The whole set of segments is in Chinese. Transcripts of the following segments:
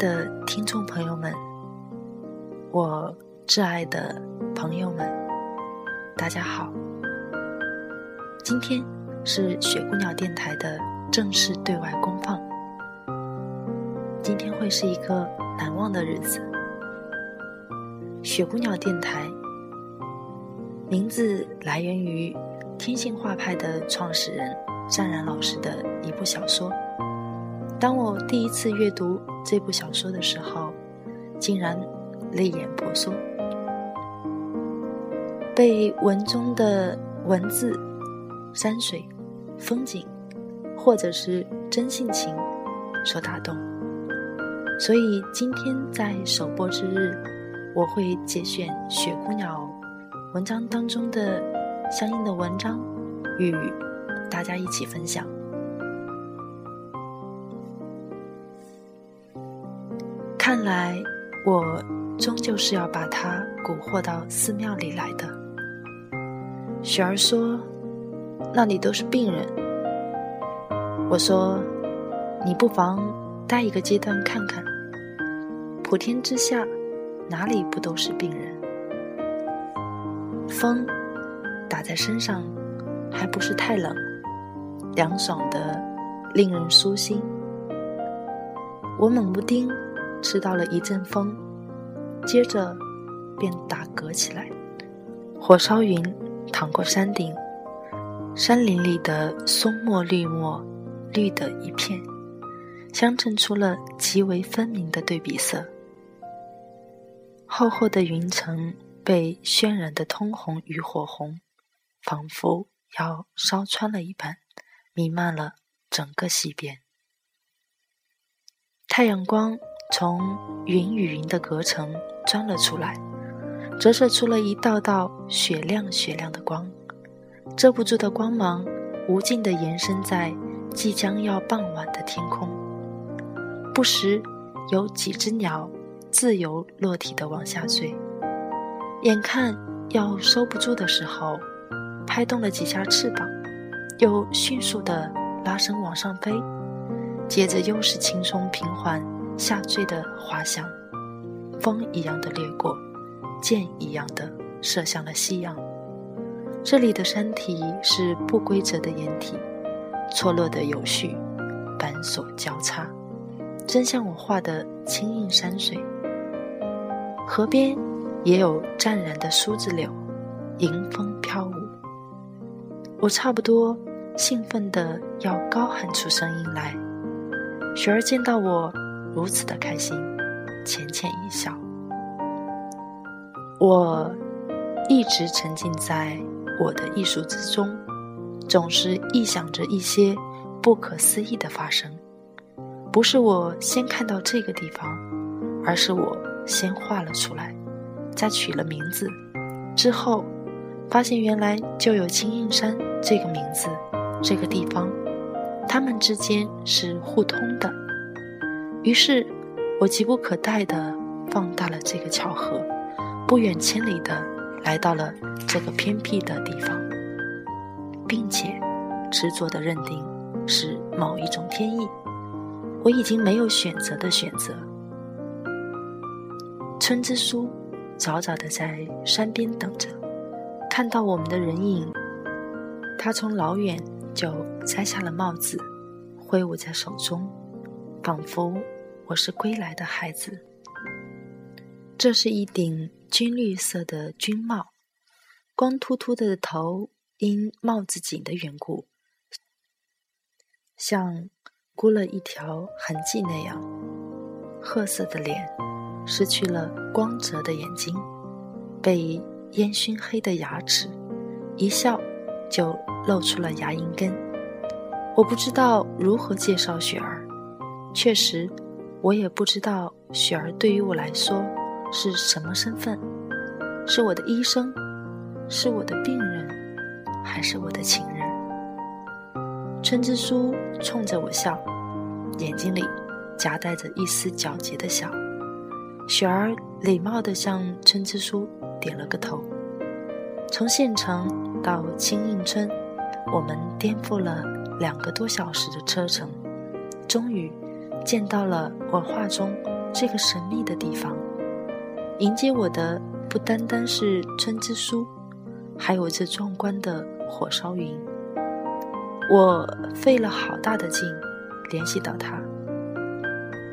的听众朋友们，我挚爱的朋友们，大家好！今天是雪姑娘电台的正式对外公放。今天会是一个难忘的日子。雪姑娘电台名字来源于天性画派的创始人善然老师的一部小说。当我第一次阅读这部小说的时候，竟然泪眼婆娑，被文中的文字、山水、风景，或者是真性情所打动。所以今天在首播之日，我会节选《雪姑娘》文章当中的相应的文章，与大家一起分享。看来，我终究是要把他蛊惑到寺庙里来的。雪儿说：“那里都是病人。”我说：“你不妨待一个阶段看看，普天之下哪里不都是病人？风打在身上还不是太冷，凉爽的令人舒心。我猛不丁。”吃到了一阵风，接着便打嗝起来。火烧云淌过山顶，山林里的松墨绿墨，绿的一片，相衬出了极为分明的对比色。厚厚的云层被渲染的通红与火红，仿佛要烧穿了一般，弥漫了整个西边。太阳光。从云与云的隔层钻了出来，折射出了一道道雪亮雪亮的光，遮不住的光芒无尽地延伸在即将要傍晚的天空。不时有几只鸟自由落体地往下坠，眼看要收不住的时候，拍动了几下翅膀，又迅速地拉伸往上飞，接着又是轻松平缓。下坠的滑翔，风一样的掠过，箭一样的射向了夕阳。这里的山体是不规则的岩体，错落的有序，板索交叉，真像我画的清印山水。河边也有湛然的苏子柳，迎风飘舞。我差不多兴奋的要高喊出声音来。雪儿见到我。如此的开心，浅浅一笑。我一直沉浸在我的艺术之中，总是臆想着一些不可思议的发生。不是我先看到这个地方，而是我先画了出来，再取了名字，之后发现原来就有青印山这个名字，这个地方，它们之间是互通的。于是，我急不可待地放大了这个巧合，不远千里地来到了这个偏僻的地方，并且执着地认定是某一种天意。我已经没有选择的选择。村支书早早地在山边等着，看到我们的人影，他从老远就摘下了帽子，挥舞在手中。仿佛我是归来的孩子。这是一顶军绿色的军帽，光秃秃的头因帽子紧的缘故，像箍了一条痕迹那样。褐色的脸，失去了光泽的眼睛，被烟熏黑的牙齿，一笑就露出了牙龈根。我不知道如何介绍雪儿，确实，我也不知道雪儿对于我来说是什么身份，是我的医生，是我的病人，还是我的情人？春之书冲着我笑，眼睛里夹带着一丝皎洁的笑。雪儿礼貌地向春之书点了个头。从县城到青印村，我们颠覆了两个多小时的车程，终于见到了我画中这个神秘的地方。迎接我的不单单是村支书，还有这壮观的火烧云。我费了好大的劲联系到他。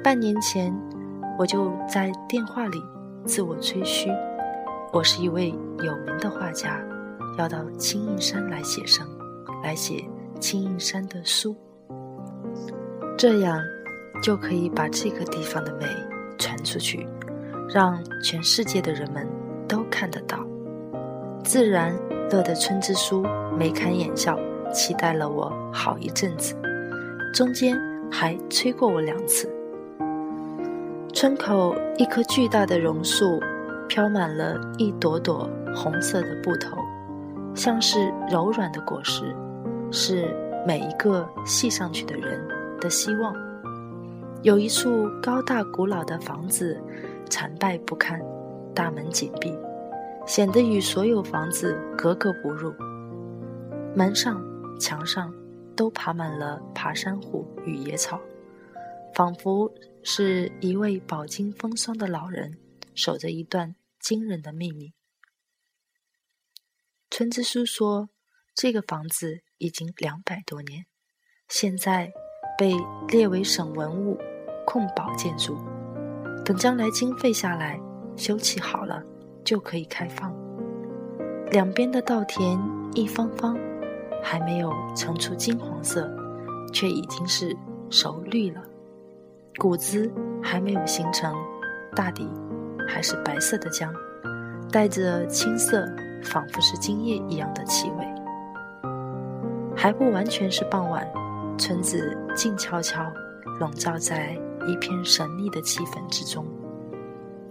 半年前，我就在电话里自我吹嘘，我是一位有名的画家，要到青印山来写生，来写青印山的书，这样就可以把这个地方的美传出去，让全世界的人们都看得到。自然乐的春之书眉开眼笑。期待了我好一阵子，中间还催过我两次。村口一棵巨大的榕树，飘满了一朵朵红色的布头，像是柔软的果实，是每一个系上去的人的希望。有一处高大古老的房子，残败不堪，大门紧闭，显得与所有房子格格不入。门上。墙上都爬满了爬山虎与野草，仿佛是一位饱经风霜的老人守着一段惊人的秘密。村支书说，这个房子已经两百多年，现在被列为省文物控保建筑，等将来经费下来修葺好了，就可以开放。两边的稻田一方方。还没有呈出金黄色，却已经是熟绿了。谷子还没有形成，大地还是白色的浆，带着青色，仿佛是精液一样的气味。还不完全是傍晚，村子静悄悄，笼罩在一片神秘的气氛之中。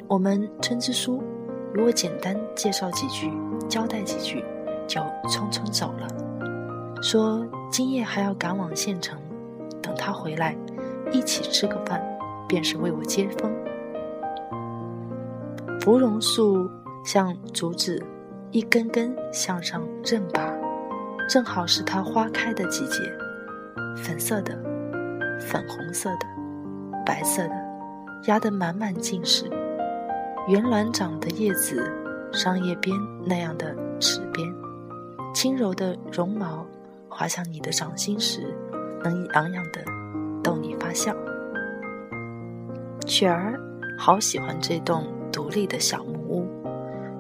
我们村支书与我简单介绍几句，交代几句，就匆匆走了。说今夜还要赶往县城，等他回来，一起吃个饭，便是为我接风。芙蓉树像竹子，一根根向上韧拔，正好是它花开的季节。粉色的、粉红色的、白色的，压得满满尽是。圆卵长的叶子，商叶边那样的齿边，轻柔的绒毛。滑向你的掌心时，能洋洋的逗你发笑。雪儿好喜欢这栋独立的小木屋。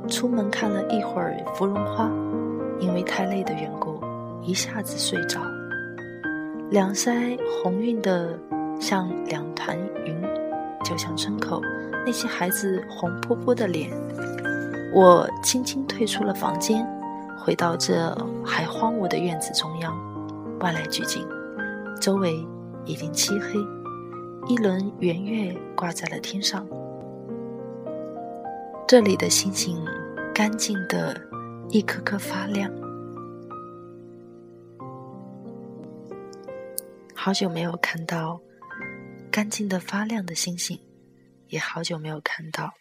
出门看了一会儿芙蓉花，因为太累的缘故，一下子睡着。两腮红晕的像两团云，就像村口那些孩子红扑扑的脸。我轻轻退出了房间。回到这还荒芜的院子中央，万籁俱静，周围已经漆黑，一轮圆月挂在了天上。这里的星星干净的一颗颗发亮。好久没有看到干净的发亮的星星，也好久没有看到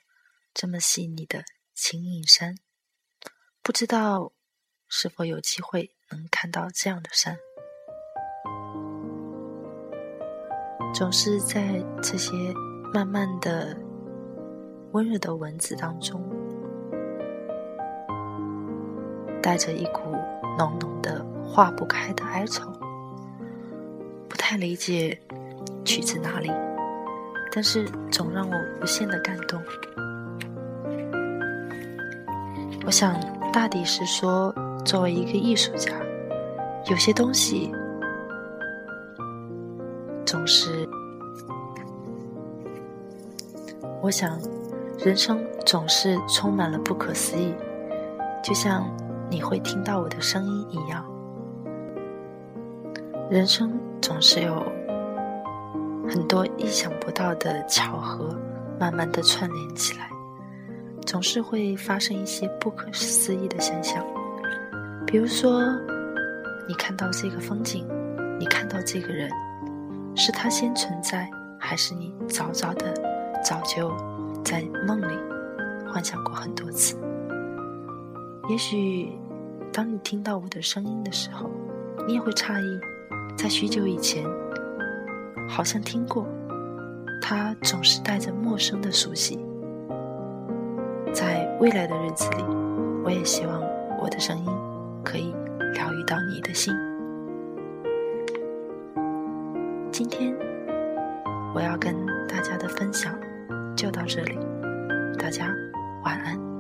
这么细腻的青印山，不知道。是否有机会能看到这样的山？总是在这些慢慢的、温热的文字当中，带着一股浓浓的、化不开的哀愁。太理解取自哪里，但是总让我无限的感动。我想，大抵是说。作为一个艺术家，有些东西总是……我想，人生总是充满了不可思议，就像你会听到我的声音一样。人生总是有很多意想不到的巧合，慢慢的串联起来，总是会发生一些不可思议的现象。比如说，你看到这个风景，你看到这个人，是他先存在，还是你早早的早就在梦里幻想过很多次？也许，当你听到我的声音的时候，你也会诧异，在许久以前，好像听过，它总是带着陌生的熟悉。在未来的日子里，我也希望我的声音可以疗愈到你的心。今天我要跟大家的分享就到这里，大家晚安。